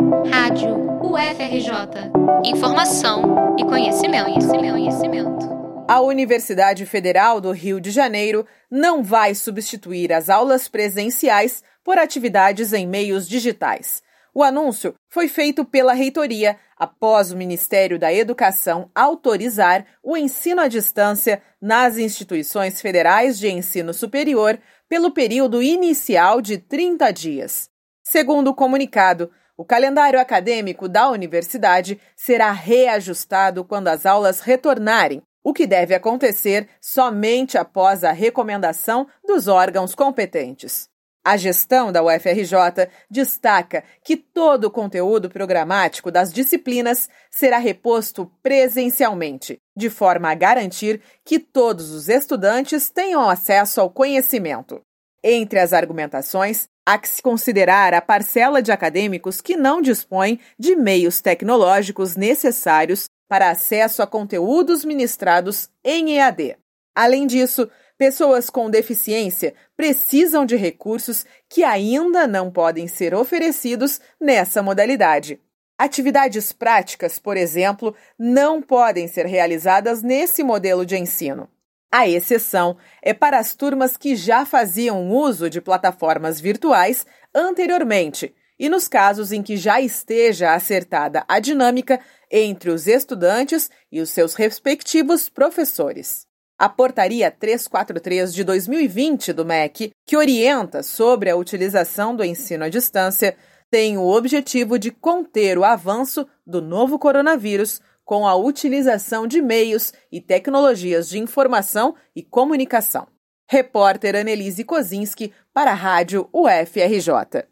Rádio UFRJ. Informação e conhecimento, conhecimento, conhecimento. A Universidade Federal do Rio de Janeiro não vai substituir as aulas presenciais por atividades em meios digitais. O anúncio foi feito pela reitoria após o Ministério da Educação autorizar o ensino à distância nas instituições federais de ensino superior pelo período inicial de 30 dias. Segundo o comunicado, o calendário acadêmico da universidade será reajustado quando as aulas retornarem, o que deve acontecer somente após a recomendação dos órgãos competentes. A gestão da UFRJ destaca que todo o conteúdo programático das disciplinas será reposto presencialmente, de forma a garantir que todos os estudantes tenham acesso ao conhecimento. Entre as argumentações, há que se considerar a parcela de acadêmicos que não dispõem de meios tecnológicos necessários para acesso a conteúdos ministrados em EAD. Além disso, pessoas com deficiência precisam de recursos que ainda não podem ser oferecidos nessa modalidade. Atividades práticas, por exemplo, não podem ser realizadas nesse modelo de ensino. A exceção é para as turmas que já faziam uso de plataformas virtuais anteriormente e nos casos em que já esteja acertada a dinâmica entre os estudantes e os seus respectivos professores. A Portaria 343 de 2020 do MEC, que orienta sobre a utilização do ensino à distância, tem o objetivo de conter o avanço do novo coronavírus com a utilização de meios e tecnologias de informação e comunicação. Repórter Annelise Kozinski para a Rádio UFRJ.